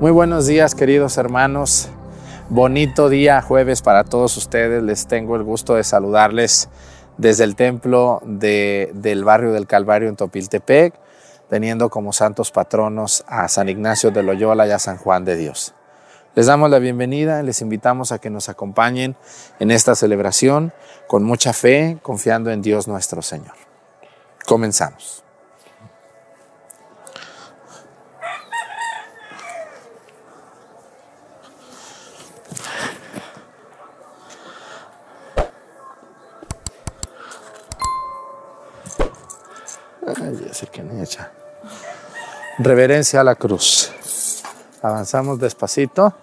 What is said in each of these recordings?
Muy buenos días queridos hermanos. Bonito día jueves para todos ustedes. Les tengo el gusto de saludarles desde el templo de, del barrio del Calvario en Topiltepec, teniendo como santos patronos a San Ignacio de Loyola y a San Juan de Dios. Les damos la bienvenida y les invitamos a que nos acompañen en esta celebración con mucha fe, confiando en Dios nuestro Señor. Comenzamos. Reverencia a la cruz. Avanzamos despacito.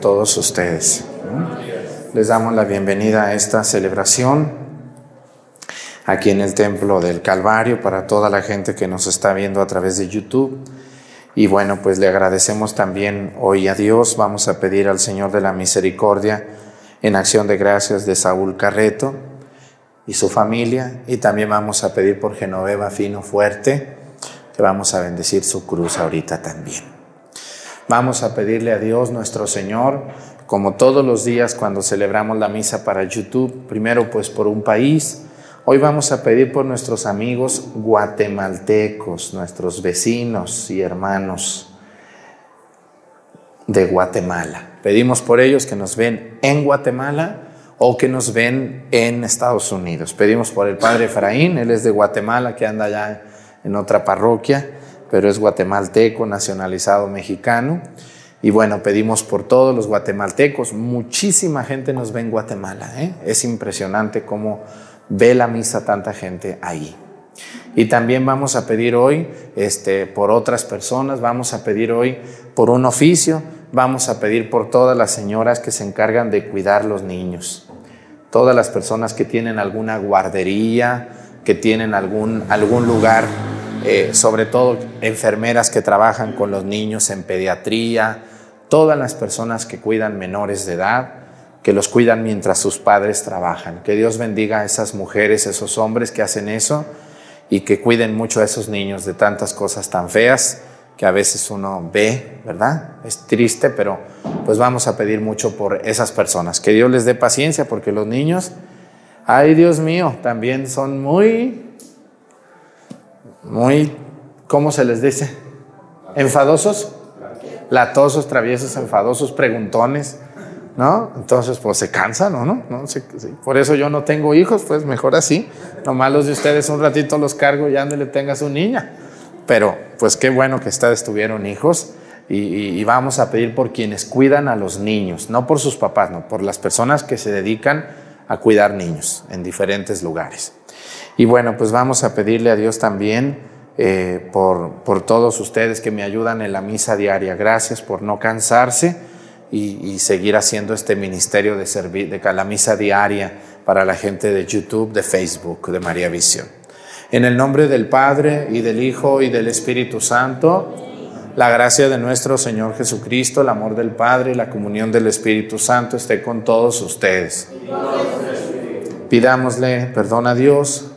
Todos ustedes. Les damos la bienvenida a esta celebración aquí en el Templo del Calvario para toda la gente que nos está viendo a través de YouTube. Y bueno, pues le agradecemos también hoy a Dios. Vamos a pedir al Señor de la Misericordia en acción de gracias de Saúl Carreto y su familia. Y también vamos a pedir por Genoveva Fino Fuerte, que vamos a bendecir su cruz ahorita también. Vamos a pedirle a Dios nuestro Señor, como todos los días cuando celebramos la misa para YouTube, primero pues por un país. Hoy vamos a pedir por nuestros amigos guatemaltecos, nuestros vecinos y hermanos de Guatemala. Pedimos por ellos que nos ven en Guatemala o que nos ven en Estados Unidos. Pedimos por el padre Efraín, él es de Guatemala, que anda allá en otra parroquia, pero es guatemalteco, nacionalizado mexicano. Y bueno, pedimos por todos los guatemaltecos. Muchísima gente nos ve en Guatemala. ¿eh? Es impresionante cómo ve la misa tanta gente ahí. Y también vamos a pedir hoy este, por otras personas, vamos a pedir hoy por un oficio, vamos a pedir por todas las señoras que se encargan de cuidar los niños, todas las personas que tienen alguna guardería, que tienen algún, algún lugar, eh, sobre todo enfermeras que trabajan con los niños en pediatría, todas las personas que cuidan menores de edad, que los cuidan mientras sus padres trabajan. Que Dios bendiga a esas mujeres, esos hombres que hacen eso y que cuiden mucho a esos niños de tantas cosas tan feas que a veces uno ve, ¿verdad? Es triste, pero pues vamos a pedir mucho por esas personas. Que Dios les dé paciencia porque los niños, ay Dios mío, también son muy, muy, ¿cómo se les dice? ¿Enfadosos? Latosos, traviesos, enfadosos, preguntones, ¿no? Entonces, pues se cansan, ¿o no? ¿No? Por eso yo no tengo hijos, pues mejor así. Nomás los de ustedes un ratito los cargo y le tenga su niña. Pero, pues qué bueno que ustedes tuvieron hijos y vamos a pedir por quienes cuidan a los niños, no por sus papás, no, por las personas que se dedican a cuidar niños en diferentes lugares. Y bueno, pues vamos a pedirle a Dios también eh, por, por, todos ustedes que me ayudan en la misa diaria. Gracias por no cansarse y, y seguir haciendo este ministerio de, servir, de la misa diaria para la gente de YouTube, de Facebook, de María Visión. En el nombre del Padre y del Hijo y del Espíritu Santo, la gracia de nuestro Señor Jesucristo, el amor del Padre y la comunión del Espíritu Santo esté con todos ustedes. Pidámosle perdón a Dios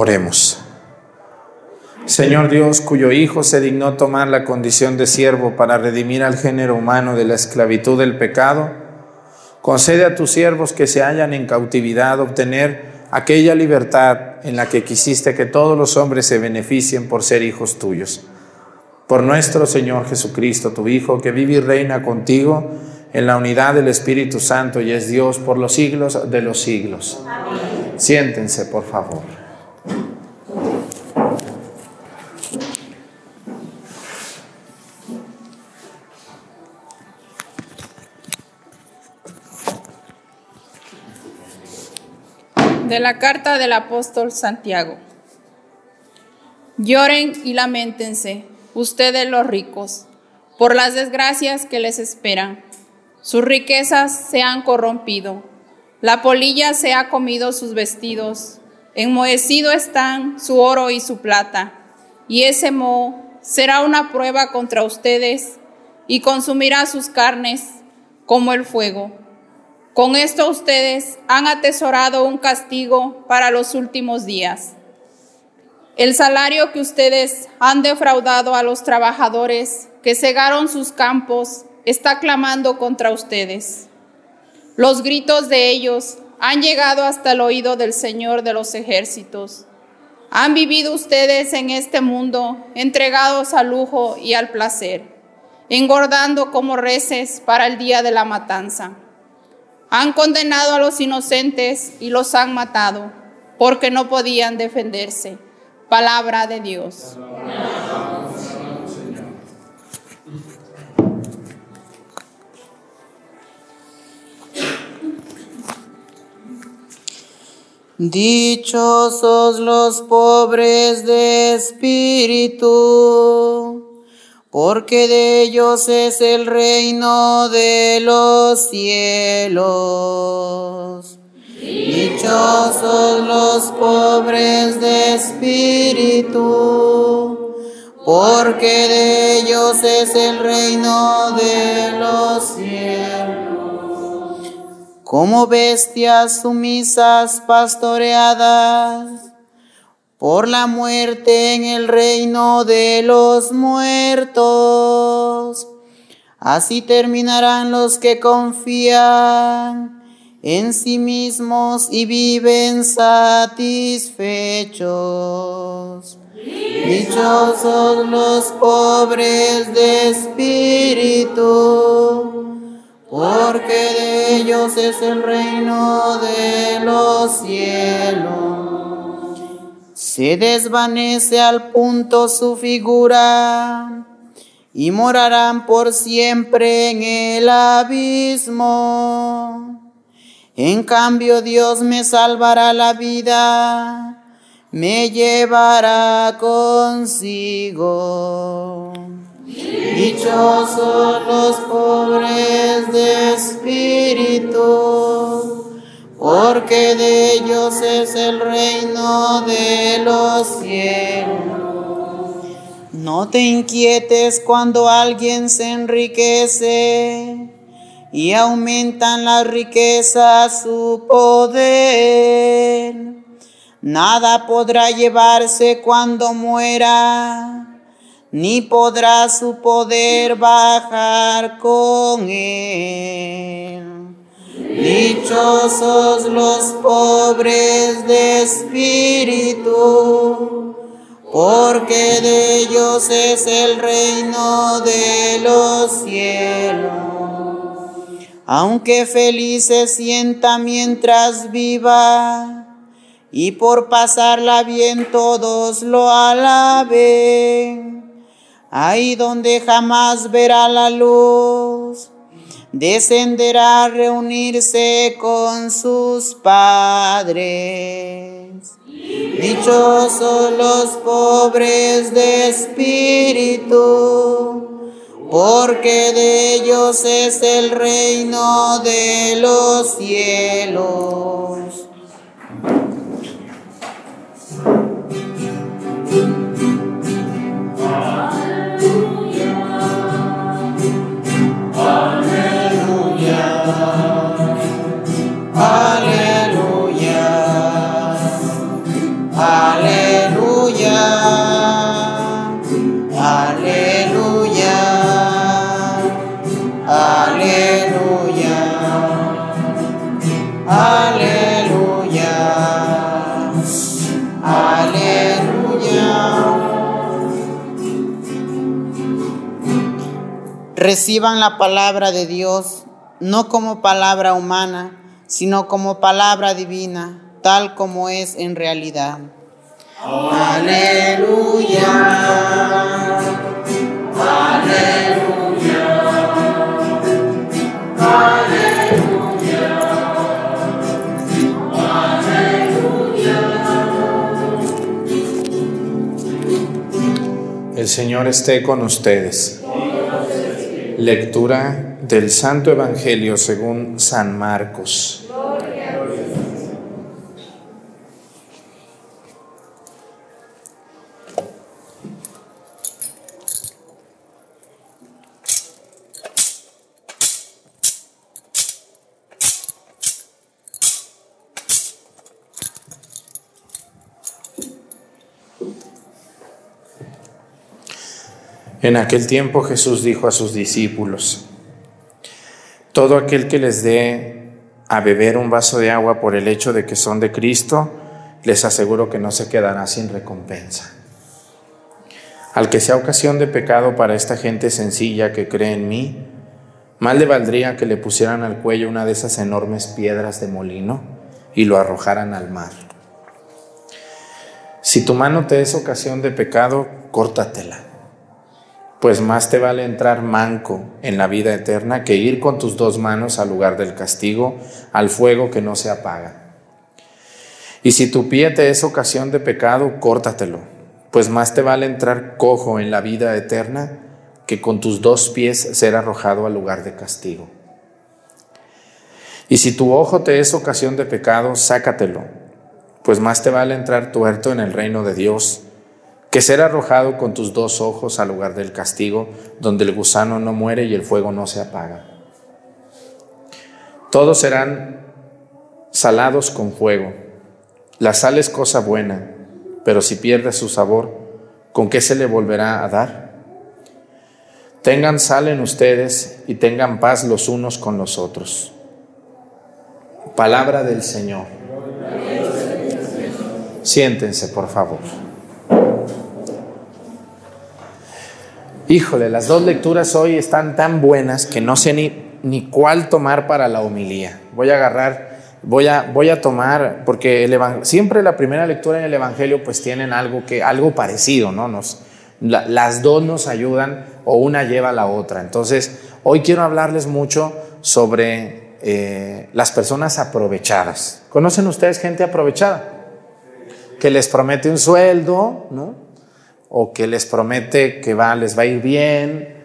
Oremos. Señor Dios, cuyo Hijo se dignó tomar la condición de siervo para redimir al género humano de la esclavitud del pecado, concede a tus siervos que se hallan en cautividad obtener aquella libertad en la que quisiste que todos los hombres se beneficien por ser hijos tuyos. Por nuestro Señor Jesucristo, tu Hijo, que vive y reina contigo en la unidad del Espíritu Santo y es Dios por los siglos de los siglos. Siéntense, por favor. De la carta del apóstol Santiago. Lloren y lamentense, ustedes los ricos, por las desgracias que les esperan. Sus riquezas se han corrompido, la polilla se ha comido sus vestidos, enmohecido están su oro y su plata, y ese moho será una prueba contra ustedes y consumirá sus carnes como el fuego. Con esto ustedes han atesorado un castigo para los últimos días. El salario que ustedes han defraudado a los trabajadores que cegaron sus campos está clamando contra ustedes. Los gritos de ellos han llegado hasta el oído del Señor de los ejércitos. Han vivido ustedes en este mundo entregados al lujo y al placer, engordando como reces para el día de la matanza. Han condenado a los inocentes y los han matado porque no podían defenderse. Palabra de Dios. Dichosos los pobres de espíritu, porque de ellos es el reino de los cielos. Dichosos los pobres de espíritu, porque de ellos es el reino de los cielos como bestias sumisas pastoreadas por la muerte en el reino de los muertos. Así terminarán los que confían en sí mismos y viven satisfechos. Dichosos los pobres de espíritu porque de ellos es el reino de los cielos. Se desvanece al punto su figura y morarán por siempre en el abismo. En cambio Dios me salvará la vida, me llevará consigo. Dichosos los pobres de espíritu, porque de ellos es el reino de los cielos. No te inquietes cuando alguien se enriquece y aumentan la riqueza su poder. Nada podrá llevarse cuando muera ni podrá su poder bajar con él. Dichosos los pobres de espíritu, porque de ellos es el reino de los cielos. Aunque feliz se sienta mientras viva, y por pasarla bien todos lo alaben ahí donde jamás verá la luz, descenderá a reunirse con sus padres. Dichosos los pobres de espíritu, porque de ellos es el reino de los cielos. Reciban la palabra de Dios no como palabra humana, sino como palabra divina, tal como es en realidad. Aleluya. Aleluya. Aleluya. Aleluya. El Señor esté con ustedes. Lectura del Santo Evangelio según San Marcos. En aquel tiempo Jesús dijo a sus discípulos, todo aquel que les dé a beber un vaso de agua por el hecho de que son de Cristo, les aseguro que no se quedará sin recompensa. Al que sea ocasión de pecado para esta gente sencilla que cree en mí, mal le valdría que le pusieran al cuello una de esas enormes piedras de molino y lo arrojaran al mar. Si tu mano te es ocasión de pecado, córtatela pues más te vale entrar manco en la vida eterna que ir con tus dos manos al lugar del castigo, al fuego que no se apaga. Y si tu pie te es ocasión de pecado, córtatelo, pues más te vale entrar cojo en la vida eterna que con tus dos pies ser arrojado al lugar de castigo. Y si tu ojo te es ocasión de pecado, sácatelo, pues más te vale entrar tuerto en el reino de Dios que ser arrojado con tus dos ojos al lugar del castigo, donde el gusano no muere y el fuego no se apaga. Todos serán salados con fuego. La sal es cosa buena, pero si pierde su sabor, ¿con qué se le volverá a dar? Tengan sal en ustedes y tengan paz los unos con los otros. Palabra del Señor. Siéntense, por favor. Híjole, las dos lecturas hoy están tan buenas que no sé ni, ni cuál tomar para la homilía. Voy a agarrar, voy a, voy a tomar, porque siempre la primera lectura en el Evangelio pues tienen algo, que, algo parecido, ¿no? Nos, las dos nos ayudan o una lleva a la otra. Entonces, hoy quiero hablarles mucho sobre eh, las personas aprovechadas. ¿Conocen ustedes gente aprovechada? Que les promete un sueldo, ¿no? O que les promete que va, les va a ir bien,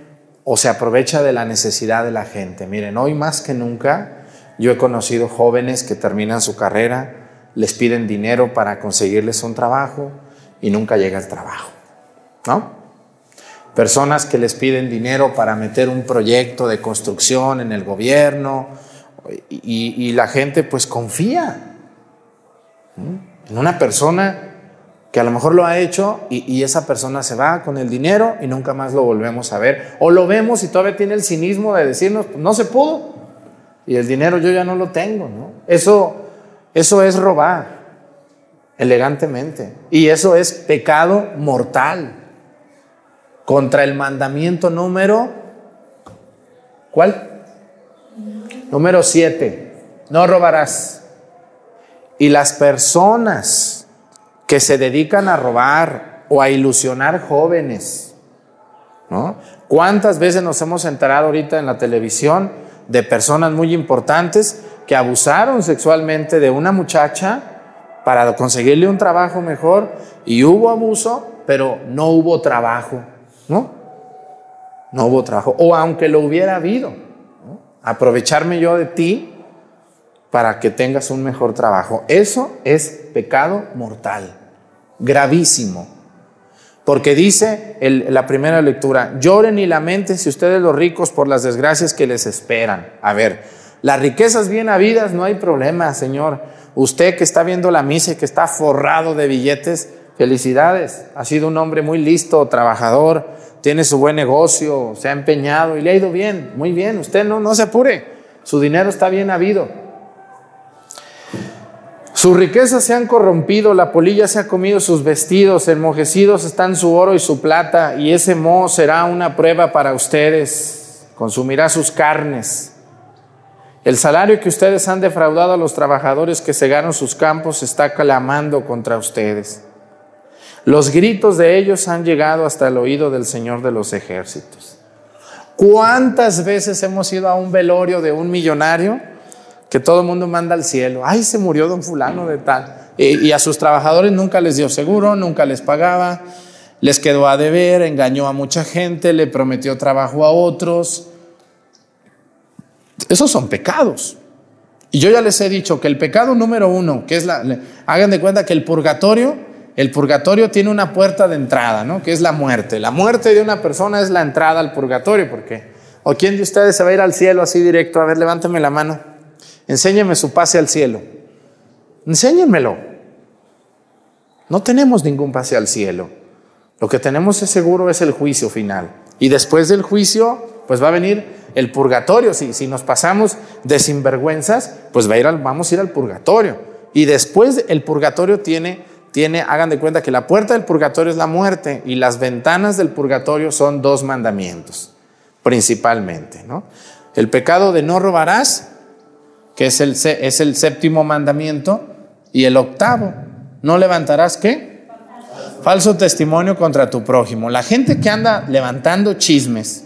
o se aprovecha de la necesidad de la gente. Miren, hoy más que nunca yo he conocido jóvenes que terminan su carrera, les piden dinero para conseguirles un trabajo y nunca llega el trabajo, ¿no? Personas que les piden dinero para meter un proyecto de construcción en el gobierno y, y la gente pues confía en una persona que a lo mejor lo ha hecho y, esa persona se va con el dinero y nunca más lo volvemos a ver. O lo vemos y todavía tiene el cinismo de decirnos, pues, no se pudo. Y el dinero yo ya no lo tengo. ¿no? Eso, eso es robar elegantemente. Y eso es pecado mortal contra el mandamiento número, ¿cuál? Número siete, no robarás. Y las personas que se dedican a robar o a ilusionar jóvenes. ¿no? ¿Cuántas veces nos hemos enterado ahorita en la televisión de personas muy importantes que abusaron sexualmente de una muchacha para conseguirle un trabajo mejor y hubo abuso, pero no hubo trabajo, ¿no? No hubo trabajo. O aunque lo hubiera habido, aprovecharme yo de ti para que tengas un mejor trabajo. Eso es pecado mortal gravísimo. Porque dice la primera lectura, lloren y lamenten si ustedes los ricos por las desgracias que les esperan. A ver, las riquezas bien habidas no hay problema, Señor. Usted que está viendo la misa y que está forrado de billetes, felicidades. Ha sido un hombre muy listo, trabajador, tiene su buen negocio, se ha empeñado y le ha ido bien, muy bien. Usted no, no se apure, su dinero está bien habido. Sus riquezas se han corrompido, la polilla se ha comido sus vestidos, enmojecidos están su oro y su plata, y ese moho será una prueba para ustedes, consumirá sus carnes. El salario que ustedes han defraudado a los trabajadores que cegaron sus campos está clamando contra ustedes. Los gritos de ellos han llegado hasta el oído del Señor de los ejércitos. ¿Cuántas veces hemos ido a un velorio de un millonario? Que todo el mundo manda al cielo. Ay, se murió don fulano de tal. Y, a sus trabajadores nunca les dio seguro, nunca les pagaba, les quedó a deber, engañó a mucha gente, le prometió trabajo a otros. Esos son pecados. Y yo ya les he dicho que el pecado número uno, que es la, hagan de cuenta que el purgatorio, el purgatorio tiene una puerta de entrada, ¿no? Que es la muerte. La muerte de una persona es la entrada al purgatorio, porque ¿o quién de ustedes se va a ir al cielo así directo? A ver, levánteme la mano. Enséñeme su pase al cielo. Enséñenmelo. No tenemos ningún pase al cielo. Lo que tenemos es seguro es el juicio final. Y después del juicio, pues va a venir el purgatorio. Si, si nos pasamos de sinvergüenzas, pues va a ir al, vamos a ir al purgatorio. Y después el purgatorio tiene, tiene, hagan de cuenta que la puerta del purgatorio es la muerte y las ventanas del purgatorio son dos mandamientos, principalmente. ¿no? El pecado de no robarás que es el, es el séptimo mandamiento, y el octavo, no levantarás qué? Falso testimonio contra tu prójimo. La gente que anda levantando chismes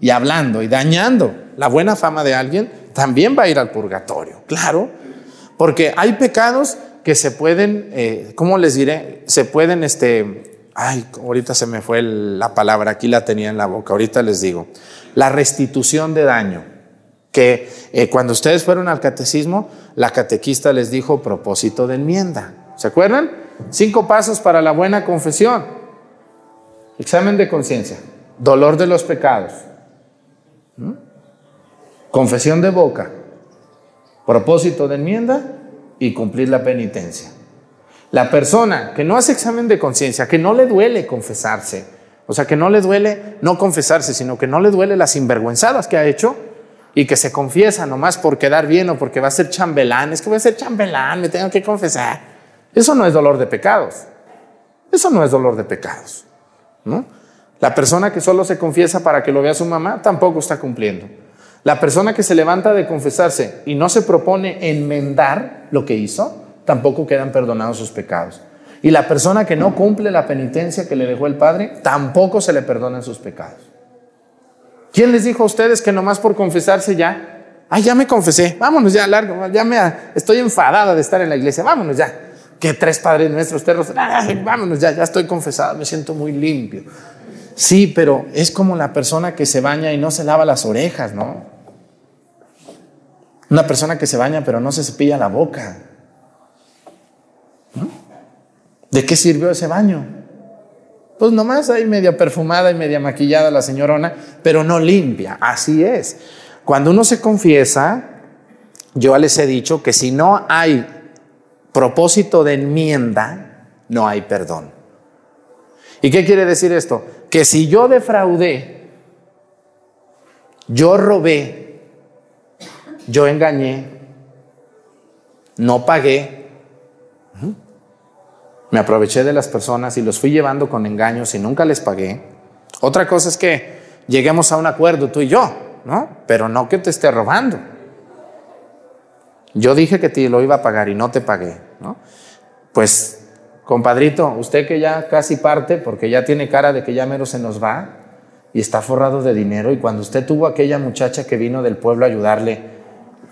y hablando y dañando la buena fama de alguien, también va a ir al purgatorio, claro, porque hay pecados que se pueden, eh, ¿cómo les diré? Se pueden, este, ay, ahorita se me fue la palabra, aquí la tenía en la boca, ahorita les digo. La restitución de daño, que eh, cuando ustedes fueron al catecismo, la catequista les dijo propósito de enmienda. ¿Se acuerdan? Cinco pasos para la buena confesión. Examen de conciencia, dolor de los pecados, ¿Mm? confesión de boca, propósito de enmienda y cumplir la penitencia. La persona que no hace examen de conciencia, que no le duele confesarse, o sea, que no le duele no confesarse, sino que no le duele las sinvergüenzadas que ha hecho y que se confiesa nomás por quedar bien o porque va a ser chambelán, es que voy a ser chambelán, me tengo que confesar. Eso no es dolor de pecados. Eso no es dolor de pecados. ¿no? La persona que solo se confiesa para que lo vea su mamá tampoco está cumpliendo. La persona que se levanta de confesarse y no se propone enmendar lo que hizo, tampoco quedan perdonados sus pecados. Y la persona que no cumple la penitencia que le dejó el Padre, tampoco se le perdonan sus pecados. ¿Quién les dijo a ustedes que nomás por confesarse ya? Ay, ya me confesé, vámonos ya, largo, ya me estoy enfadada de estar en la iglesia, vámonos ya. Que tres padres nuestros, perros, ay, vámonos ya, ya estoy confesado, me siento muy limpio. Sí, pero es como la persona que se baña y no se lava las orejas, ¿no? Una persona que se baña pero no se cepilla la boca. ¿De qué sirvió ese baño? Pues nomás ahí media perfumada y media maquillada la señorona, pero no limpia. Así es. Cuando uno se confiesa, yo les he dicho que si no hay propósito de enmienda, no hay perdón. ¿Y qué quiere decir esto? Que si yo defraudé, yo robé, yo engañé, no pagué, me aproveché de las personas y los fui llevando con engaños y nunca les pagué. Otra cosa es que lleguemos a un acuerdo tú y yo, ¿no? Pero no que te esté robando. Yo dije que te lo iba a pagar y no te pagué, ¿no? Pues, compadrito, usted que ya casi parte, porque ya tiene cara de que ya mero se nos va y está forrado de dinero, y cuando usted tuvo aquella muchacha que vino del pueblo a ayudarle,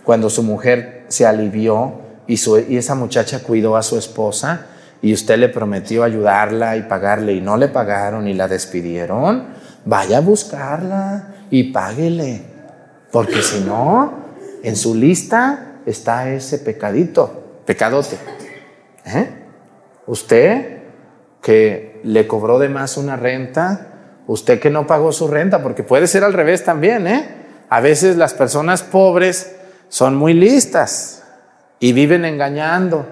cuando su mujer se alivió y, su, y esa muchacha cuidó a su esposa, y usted le prometió ayudarla y pagarle y no le pagaron y la despidieron, vaya a buscarla y páguele, porque si no, en su lista está ese pecadito, pecadote. ¿Eh? Usted que le cobró de más una renta, usted que no pagó su renta, porque puede ser al revés también, ¿eh? A veces las personas pobres son muy listas y viven engañando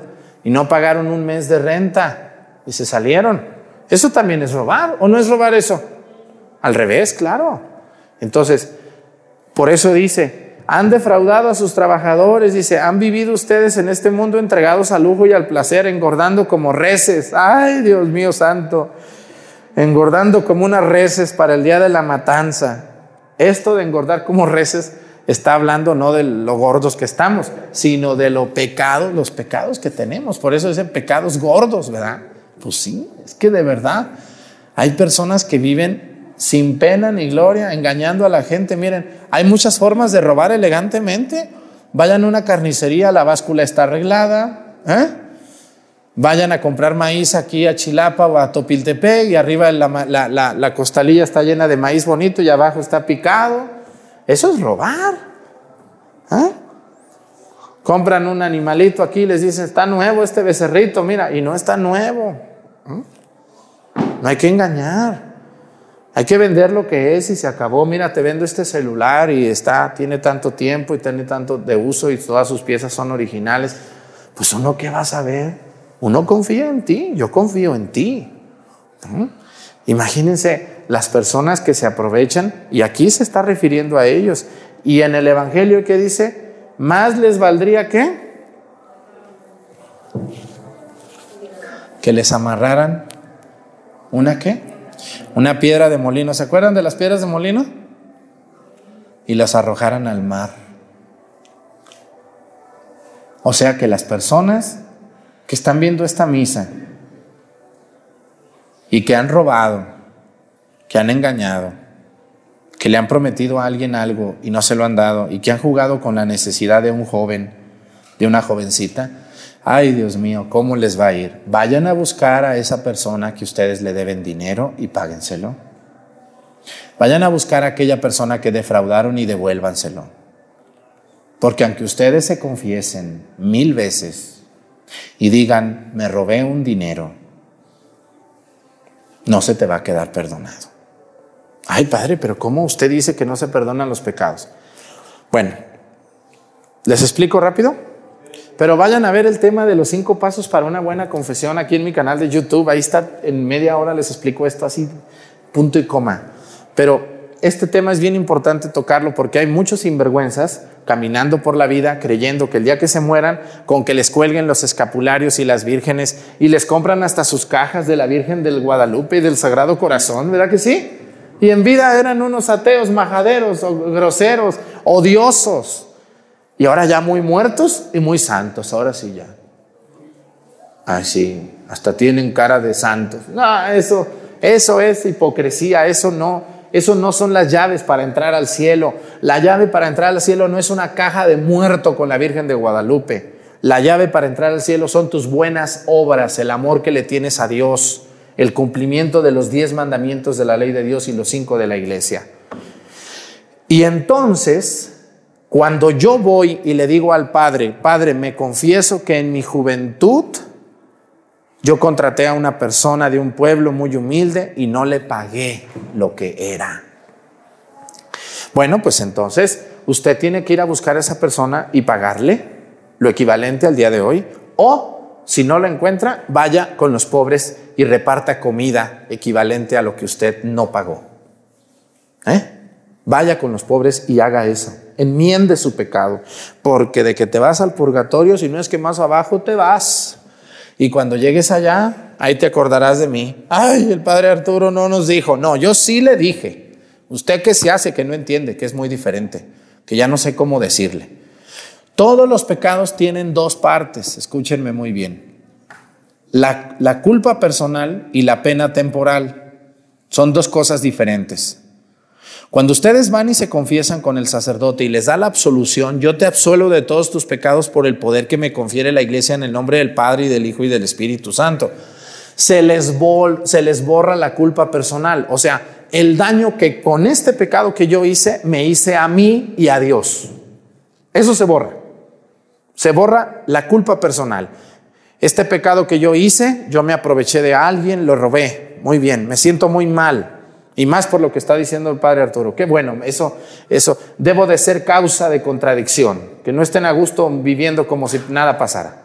y no pagaron un mes de renta y se salieron. Eso también es robar, ¿o no es robar eso? Al revés, claro. Entonces, por eso dice, han defraudado a sus trabajadores, dice, han vivido ustedes en este mundo entregados al lujo y al placer, engordando como reces. Ay, Dios mío santo, engordando como unas reces para el día de la matanza. Esto de engordar como reces está hablando no de lo gordos que estamos, sino de lo pecados, los pecados que tenemos. Por eso dicen pecados gordos, ¿verdad? Pues sí, es que de verdad hay personas que viven sin pena ni gloria, engañando a la gente. Miren, hay muchas formas de robar elegantemente. Vayan a una carnicería, la báscula está arreglada. ¿eh? Vayan a comprar maíz aquí a Chilapa o a Topiltepec y arriba la costalilla está llena de maíz bonito y abajo está picado. Eso es robar. ¿eh? Compran un animalito aquí y les dicen, está nuevo este becerrito, mira, y no está nuevo. ¿eh? No hay que engañar. Hay que vender lo que es y se acabó. Mira, te vendo este celular y está, tiene tanto tiempo y tiene tanto de uso y todas sus piezas son originales. Pues uno qué va a saber. Uno confía en ti, yo confío en ti. ¿eh? Imagínense las personas que se aprovechan, y aquí se está refiriendo a ellos. Y en el Evangelio, ¿qué dice? Más les valdría que que les amarraran una qué? Una piedra de molino. ¿Se acuerdan de las piedras de molino? Y las arrojaran al mar. O sea que las personas que están viendo esta misa y que han robado, que han engañado, que le han prometido a alguien algo y no se lo han dado y que han jugado con la necesidad de un joven, de una jovencita, Ay, Dios mío, ¿cómo les va a ir? Vayan a buscar a esa persona que ustedes le deben dinero y páguenselo. Vayan a buscar a aquella persona que defraudaron y devuélvanselo. Porque aunque ustedes se confiesen mil veces y digan, me robé un dinero, no se te va a quedar perdonado. Ay, padre, pero ¿cómo usted dice que no se perdonan los pecados? Bueno, ¿les explico rápido? Pero vayan a ver el tema de los cinco pasos para una buena confesión aquí en mi canal de YouTube. Ahí está, en media hora les explico esto así, punto y coma. Pero este tema es bien importante tocarlo porque hay muchos sinvergüenzas caminando por la vida creyendo que el día que se mueran, con que les cuelguen los escapularios y las vírgenes y les compran hasta sus cajas de la Virgen del Guadalupe y del Sagrado Corazón, ¿verdad que sí? Y en vida eran unos ateos majaderos o groseros, odiosos. Y ahora ya muy muertos y muy santos, ahora sí ya. Así, hasta tienen cara de santos. No, eso, eso es hipocresía, eso no, eso no son las llaves para entrar al cielo. La llave para entrar al cielo no es una caja de muerto con la Virgen de Guadalupe. La llave para entrar al cielo son tus buenas obras, el amor que le tienes a Dios, el cumplimiento de los diez mandamientos de la ley de Dios y los cinco de la iglesia. Y entonces cuando yo voy y le digo al Padre, Padre, me confieso que en mi juventud yo contraté a una persona de un pueblo muy humilde y no le pagué lo que era. Bueno, pues entonces usted tiene que ir a buscar a esa persona y pagarle lo equivalente al día de hoy. O si no lo encuentra, vaya con los pobres y reparta comida equivalente a lo que usted no pagó. ¿Eh? Vaya con los pobres y haga eso enmiende su pecado, porque de que te vas al purgatorio, si no es que más abajo te vas. Y cuando llegues allá, ahí te acordarás de mí. Ay, el padre Arturo no nos dijo. No, yo sí le dije. Usted que se hace que no entiende, que es muy diferente, que ya no sé cómo decirle. Todos los pecados tienen dos partes, escúchenme muy bien. La, culpa personal y la pena temporal son dos cosas diferentes. Cuando ustedes van y se confiesan con el sacerdote y les da la absolución, yo te absuelvo de todos tus pecados por el poder que me confiere la iglesia en el nombre del Padre y del Hijo y del Espíritu Santo. Se les borra la culpa personal, o sea, el daño que con este pecado que yo hice, me hice a mí y a Dios. Eso se borra. Se borra la culpa personal. Este pecado que yo hice, yo me aproveché de alguien, lo robé. Muy bien, me siento muy mal. Y más por lo que está diciendo el padre Arturo. Qué bueno, eso, eso, debo de ser causa de contradicción, que no estén a gusto viviendo como si nada pasara.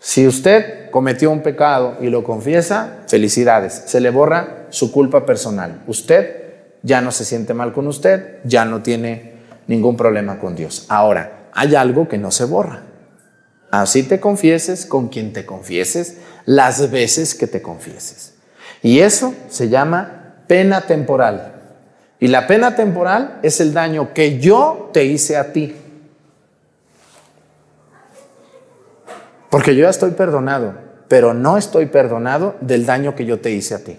Si usted cometió un pecado y lo confiesa, felicidades, se le borra su culpa personal. Usted ya no se siente mal con usted, ya no tiene ningún problema con Dios. Ahora, hay algo que no se borra. Así te confieses con quien te confieses, las veces que te confieses. Y eso se llama pena temporal. Y la pena temporal es el daño que yo te hice a ti. Porque yo ya estoy perdonado, pero no estoy perdonado del daño que yo te hice a ti.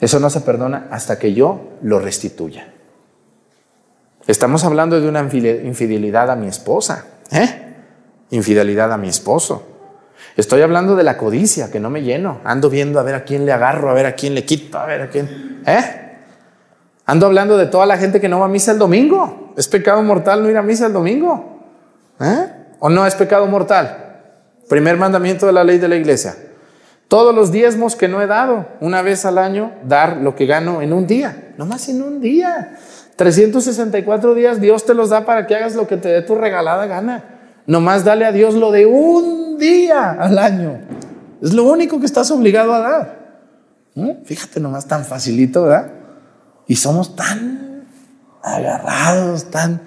Eso no se perdona hasta que yo lo restituya. Estamos hablando de una infidelidad a mi esposa, ¿eh? Infidelidad a mi esposo. Estoy hablando de la codicia, que no me lleno. Ando viendo a ver a quién le agarro, a ver a quién le quito, a ver a quién. ¿Eh? Ando hablando de toda la gente que no va a misa el domingo. ¿Es pecado mortal no ir a misa el domingo? ¿Eh? ¿O no es pecado mortal? Primer mandamiento de la ley de la iglesia. Todos los diezmos que no he dado, una vez al año, dar lo que gano en un día. No más en un día. 364 días Dios te los da para que hagas lo que te dé tu regalada gana. Nomás dale a Dios lo de un día al año. Es lo único que estás obligado a dar. Fíjate nomás tan facilito, ¿verdad? Y somos tan agarrados, tan...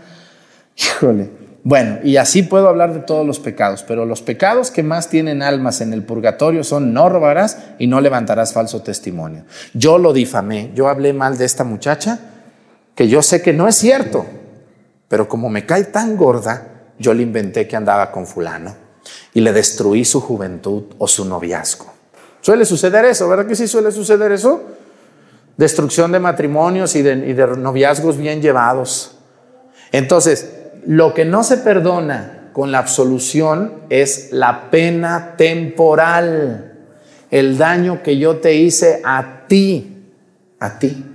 Híjole. Bueno, y así puedo hablar de todos los pecados, pero los pecados que más tienen almas en el purgatorio son no robarás y no levantarás falso testimonio. Yo lo difamé, yo hablé mal de esta muchacha, que yo sé que no es cierto, pero como me cae tan gorda, yo le inventé que andaba con fulano y le destruí su juventud o su noviazgo. Suele suceder eso, ¿verdad que sí suele suceder eso? Destrucción de matrimonios y de, noviazgos bien llevados. Entonces, lo que no se perdona con la absolución es la pena temporal, el daño que yo te hice a ti, a ti.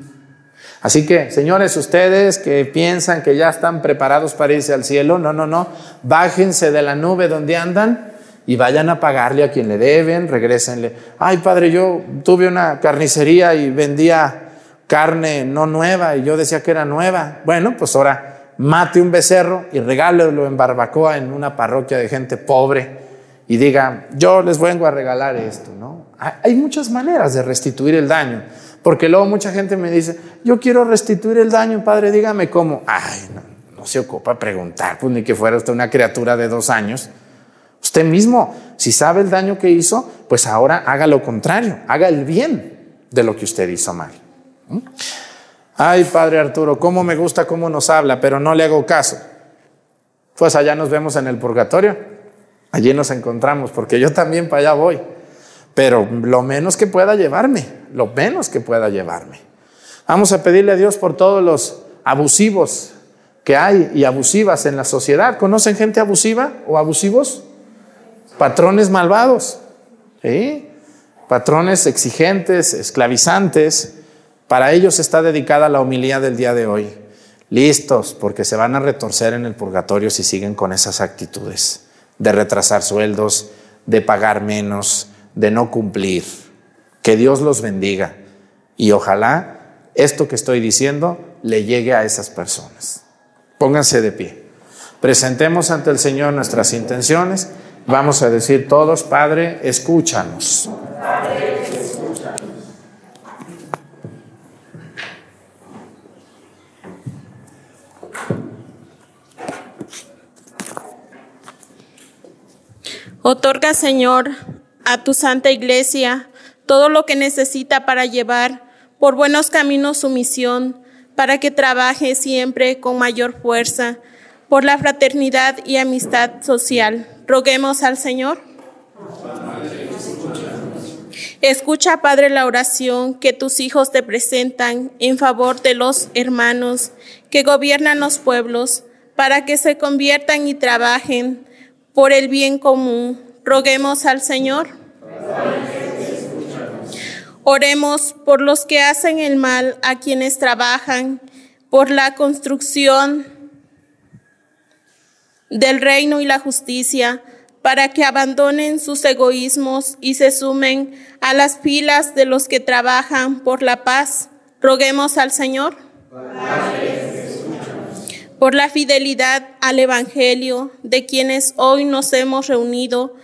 Así que, señores, ustedes que piensan que ya están preparados para irse al cielo, no, no, no, bájense de la nube donde andan y vayan a pagarle a quien le deben, regrésenle. Ay, padre, yo tuve una carnicería y vendía carne no nueva y yo decía que era nueva. Bueno, pues ahora mate un becerro y regálelo en barbacoa en una parroquia de gente pobre y diga, yo les vengo a regalar esto, ¿no? Hay muchas maneras de restituir el daño. Porque luego mucha gente me dice, yo quiero restituir el daño, padre, dígame cómo. Ay, no, se ocupa preguntar, pues ni que fuera usted una criatura de dos años. Usted mismo, si sabe el daño que hizo, pues ahora haga lo contrario, haga el bien de lo que usted hizo mal. ¿Mm? Ay, padre Arturo, cómo me gusta cómo nos habla, pero no le hago caso. Pues allá nos vemos en el purgatorio. Allí nos encontramos, porque yo también para allá voy pero lo menos que pueda llevarme, lo menos que pueda llevarme. Vamos a pedirle a Dios por todos los abusivos que hay y abusivas en la sociedad. ¿Conocen gente abusiva o abusivos? Patrones malvados, patrones exigentes, esclavizantes. Para ellos está dedicada la humildad del día de hoy. Listos, porque se van a retorcer en el purgatorio si siguen con esas actitudes de retrasar sueldos, de pagar menos, de no cumplir. Que Dios los bendiga y ojalá esto que estoy diciendo le llegue a esas personas. Pónganse de pie. Presentemos ante el Señor nuestras intenciones. Vamos a decir todos, Padre, escúchanos. Padre, escúchanos. Otorga, Señor, a tu santa iglesia todo lo que necesita para llevar por buenos caminos su misión, para que trabaje siempre con mayor fuerza por la fraternidad y amistad social. Roguemos al Señor. Escucha, Padre, la oración que tus hijos te presentan en favor de los hermanos que gobiernan los pueblos, para que se conviertan y trabajen por el bien común Roguemos al Señor. Oremos por los que hacen el mal, a quienes trabajan por la construcción del reino y la justicia, para que abandonen sus egoísmos y se sumen a las filas de los que trabajan por la paz. Roguemos al Señor por la fidelidad al Evangelio de quienes hoy nos hemos reunido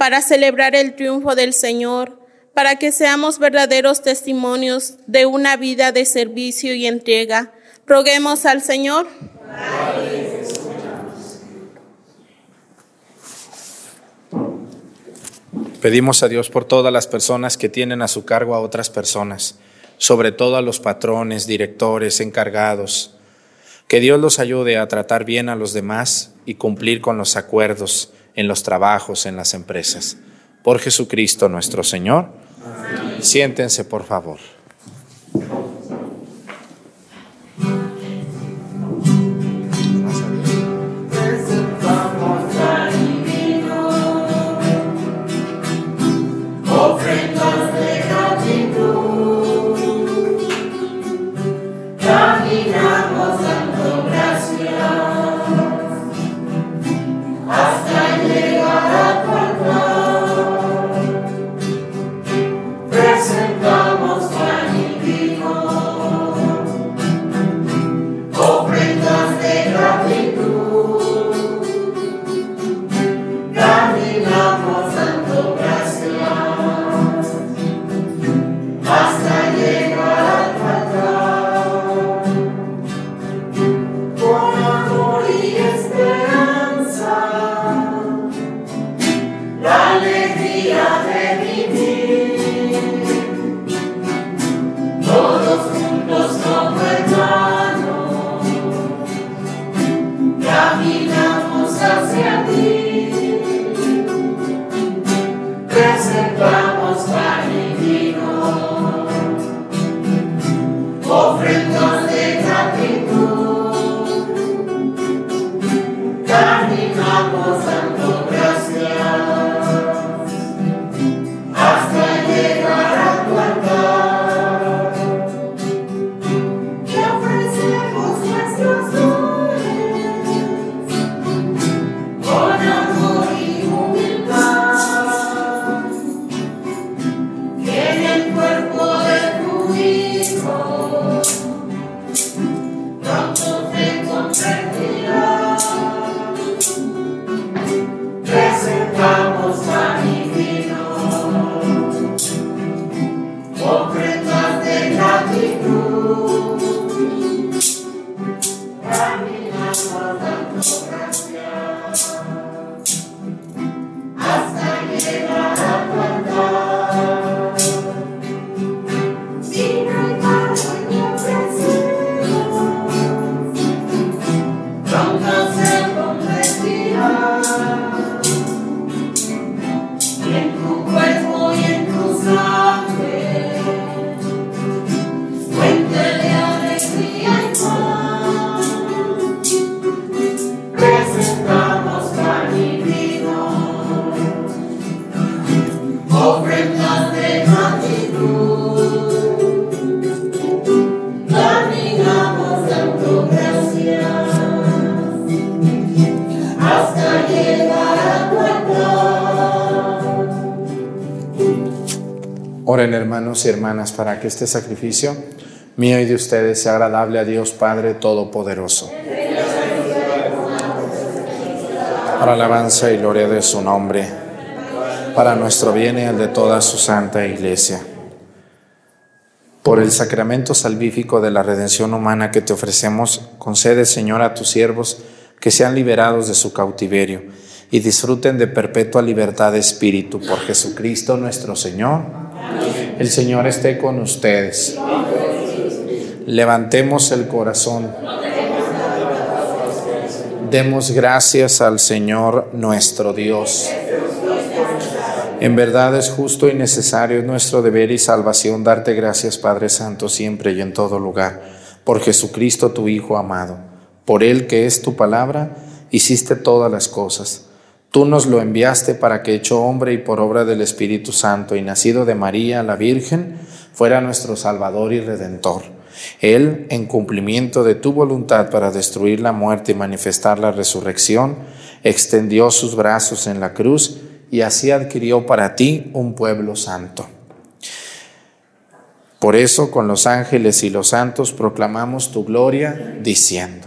para celebrar el triunfo del Señor, para que seamos verdaderos testimonios de una vida de servicio y entrega. Roguemos al Señor. Pedimos a Dios por todas las personas que tienen a su cargo a otras personas, sobre todo a los patrones, directores, encargados. Que Dios los ayude a tratar bien a los demás y cumplir con los acuerdos en los trabajos, en las empresas. Por Jesucristo nuestro Señor. Siéntense, por favor. Oren hermanos y hermanas para que este sacrificio mío y de ustedes sea agradable a Dios Padre Todopoderoso. Para alabanza y gloria de su nombre, para nuestro bien y el de toda su santa iglesia. Por el sacramento salvífico de la redención humana que te ofrecemos, concede, Señor, a tus siervos que sean liberados de su cautiverio y disfruten de perpetua libertad de espíritu por Jesucristo nuestro Señor. El Señor esté con ustedes. Levantemos el corazón. Demos gracias al Señor nuestro Dios. En verdad es justo y necesario, es nuestro deber y salvación darte gracias, Padre Santo, siempre y en todo lugar, por Jesucristo tu Hijo amado. Por Él que es tu palabra, hiciste todas las cosas. Tú nos lo enviaste para que, hecho hombre y por obra del Espíritu Santo y nacido de María, la Virgen, fuera nuestro Salvador y Redentor. Él, en cumplimiento de tu voluntad para destruir la muerte y manifestar la resurrección, extendió sus brazos en la cruz y así adquirió para ti un pueblo santo. Por eso con los ángeles y los santos proclamamos tu gloria diciendo.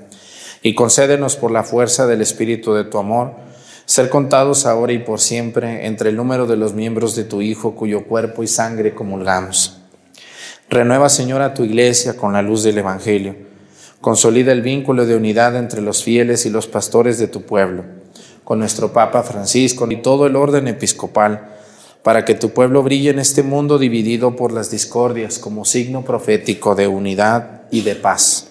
y concédenos por la fuerza del Espíritu de tu amor, ser contados ahora y por siempre entre el número de los miembros de tu Hijo, cuyo cuerpo y sangre comulgamos. Renueva, Señor, a tu iglesia con la luz del Evangelio. Consolida el vínculo de unidad entre los fieles y los pastores de tu pueblo, con nuestro Papa Francisco y todo el orden episcopal, para que tu pueblo brille en este mundo dividido por las discordias como signo profético de unidad y de paz.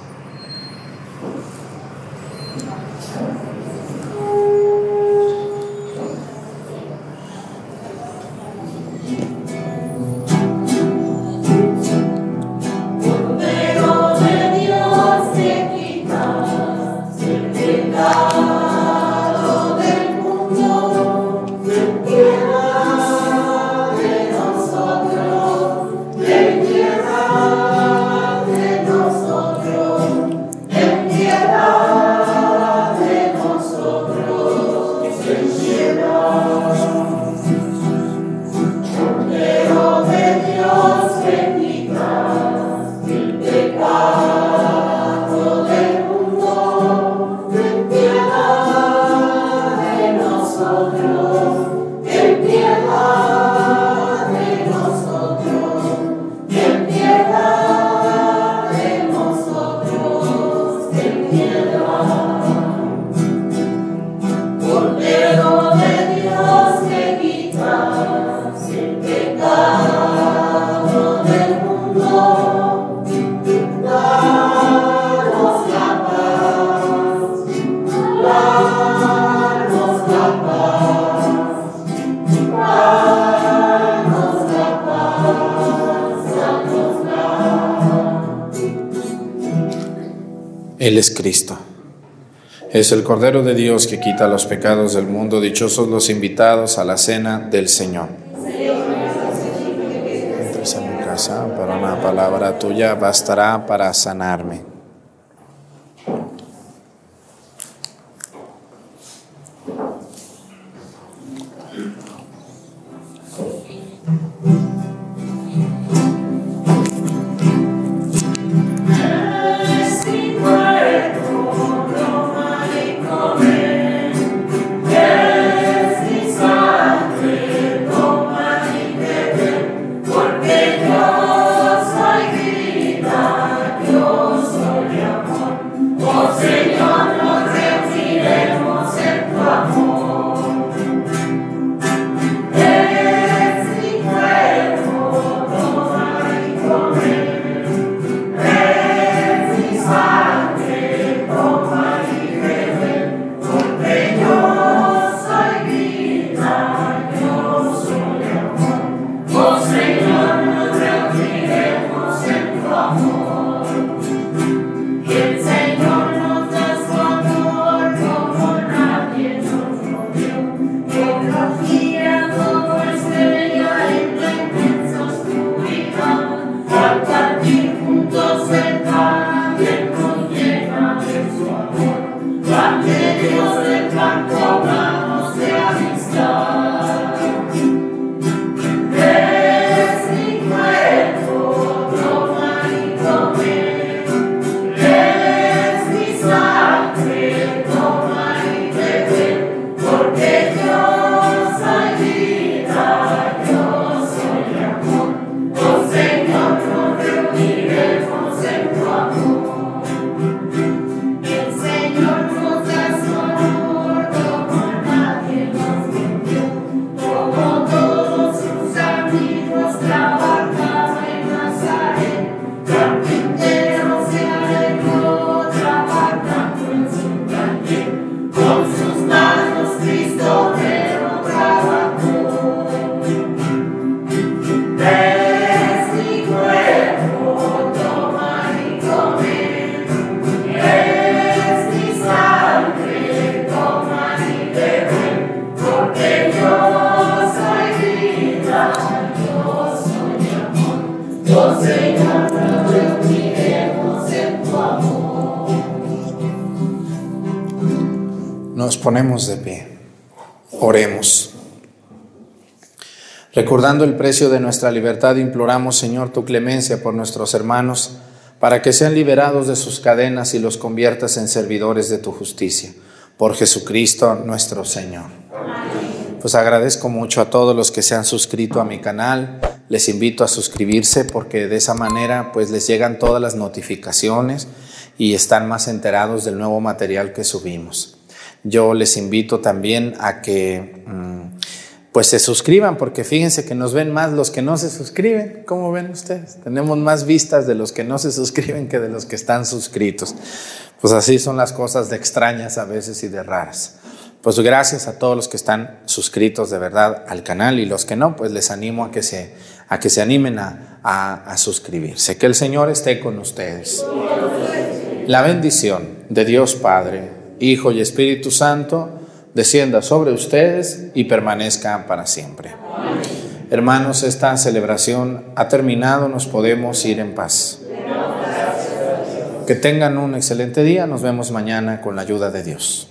Es el Cordero de Dios que quita los pecados del mundo. Dichosos los invitados a la cena del Señor. Entres en mi casa, pero una palabra tuya bastará para sanarme. Recordando el precio de nuestra libertad, imploramos, Señor, tu clemencia por nuestros hermanos, para que sean liberados de sus cadenas y los conviertas en servidores de tu justicia. Por Jesucristo nuestro Señor. Pues agradezco mucho a todos los que se han suscrito a mi canal. Les invito a suscribirse porque de esa manera pues les llegan todas las notificaciones y están más enterados del nuevo material que subimos. Yo les invito también a que mm, pues se suscriban, porque fíjense que nos ven más los que no se suscriben. ¿Cómo ven ustedes? Tenemos más vistas de los que no se suscriben que de los que están suscritos. Pues así son las cosas de extrañas a veces y de raras. Pues gracias a todos los que están suscritos de verdad al canal y los que no, pues les animo a que se, a que se animen a, a, a suscribirse. Que el Señor esté con ustedes. La bendición de Dios Padre, Hijo y Espíritu Santo descienda sobre ustedes y permanezca para siempre. Hermanos, esta celebración ha terminado, nos podemos ir en paz. Que tengan un excelente día, nos vemos mañana con la ayuda de Dios.